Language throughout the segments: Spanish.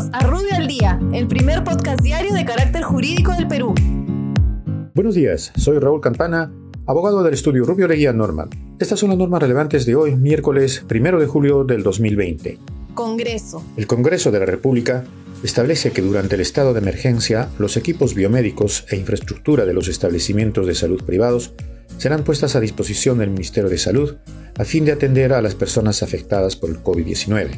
Bienvenidos a Rubio al Día, el primer podcast diario de carácter jurídico del Perú. Buenos días, soy Raúl Campana, abogado del estudio Rubio Leguía Normal. Estas son las normas relevantes de hoy, miércoles 1 de julio del 2020. Congreso. El Congreso de la República establece que durante el estado de emergencia los equipos biomédicos e infraestructura de los establecimientos de salud privados serán puestas a disposición del Ministerio de Salud a fin de atender a las personas afectadas por el COVID-19.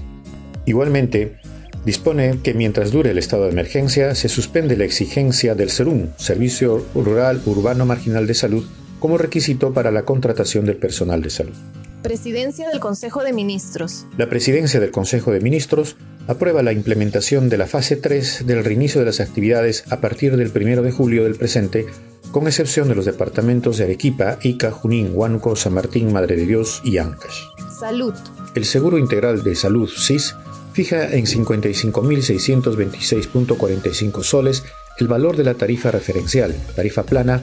Igualmente, dispone que mientras dure el estado de emergencia se suspende la exigencia del SERUM, Servicio Rural Urbano Marginal de Salud, como requisito para la contratación del personal de salud. Presidencia del Consejo de Ministros. La Presidencia del Consejo de Ministros aprueba la implementación de la fase 3 del reinicio de las actividades a partir del 1 de julio del presente, con excepción de los departamentos de Arequipa, Ica, Junín, Huánuco, San Martín, Madre de Dios y Ancash. Salud. El Seguro Integral de Salud, SIS, fija en 55.626.45 soles el valor de la tarifa referencial, tarifa plana,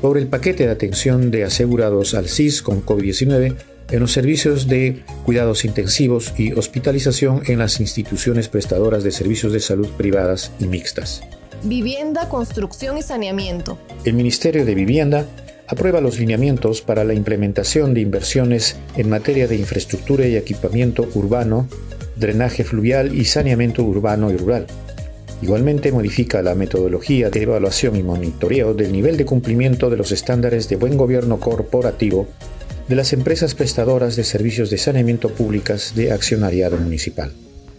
por el paquete de atención de asegurados al CIS con COVID-19 en los servicios de cuidados intensivos y hospitalización en las instituciones prestadoras de servicios de salud privadas y mixtas. Vivienda, construcción y saneamiento. El Ministerio de Vivienda aprueba los lineamientos para la implementación de inversiones en materia de infraestructura y equipamiento urbano, drenaje fluvial y saneamiento urbano y rural. Igualmente modifica la metodología de evaluación y monitoreo del nivel de cumplimiento de los estándares de buen gobierno corporativo de las empresas prestadoras de servicios de saneamiento públicas de accionariado municipal.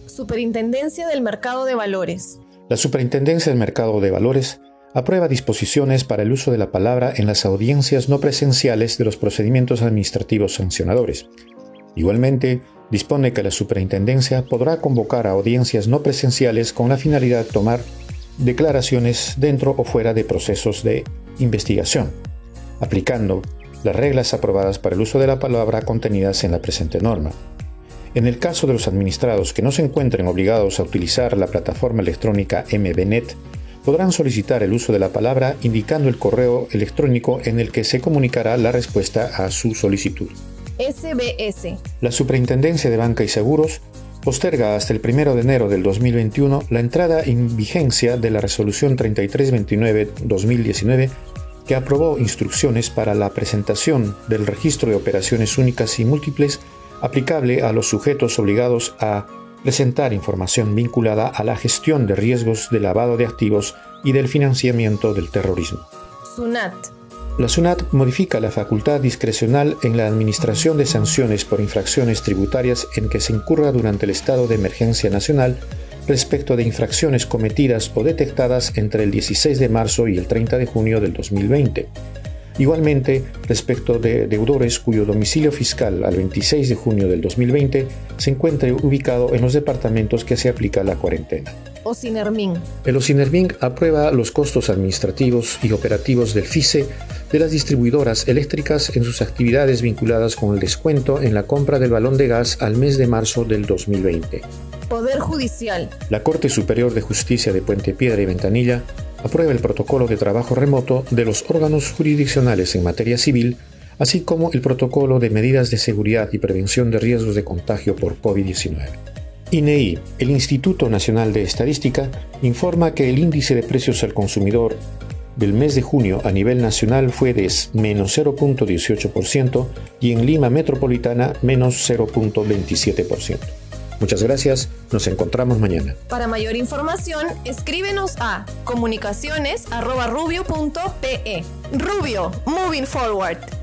Superintendencia del Mercado de Valores. La Superintendencia del Mercado de Valores aprueba disposiciones para el uso de la palabra en las audiencias no presenciales de los procedimientos administrativos sancionadores. Igualmente, dispone que la superintendencia podrá convocar a audiencias no presenciales con la finalidad de tomar declaraciones dentro o fuera de procesos de investigación, aplicando las reglas aprobadas para el uso de la palabra contenidas en la presente norma. En el caso de los administrados que no se encuentren obligados a utilizar la plataforma electrónica MBNet, podrán solicitar el uso de la palabra indicando el correo electrónico en el que se comunicará la respuesta a su solicitud. SBS. La Superintendencia de Banca y Seguros posterga hasta el 1 de enero del 2021 la entrada en vigencia de la Resolución 3329-2019 que aprobó instrucciones para la presentación del registro de operaciones únicas y múltiples aplicable a los sujetos obligados a presentar información vinculada a la gestión de riesgos de lavado de activos y del financiamiento del terrorismo. SUNAT la SUNAT modifica la facultad discrecional en la administración de sanciones por infracciones tributarias en que se incurra durante el estado de emergencia nacional respecto de infracciones cometidas o detectadas entre el 16 de marzo y el 30 de junio del 2020. Igualmente, respecto de deudores cuyo domicilio fiscal al 26 de junio del 2020 se encuentre ubicado en los departamentos que se aplica la cuarentena. OSINERMIN. El OSINERMIN aprueba los costos administrativos y operativos del FICE de las distribuidoras eléctricas en sus actividades vinculadas con el descuento en la compra del balón de gas al mes de marzo del 2020. Poder Judicial. La Corte Superior de Justicia de Puente Piedra y Ventanilla aprueba el protocolo de trabajo remoto de los órganos jurisdiccionales en materia civil, así como el protocolo de medidas de seguridad y prevención de riesgos de contagio por COVID-19. INEI, el Instituto Nacional de Estadística, informa que el índice de precios al consumidor del mes de junio a nivel nacional fue de menos 0.18% y en Lima Metropolitana menos 0.27%. Muchas gracias, nos encontramos mañana. Para mayor información, escríbenos a comunicaciones.rubio.pe. Rubio, moving forward.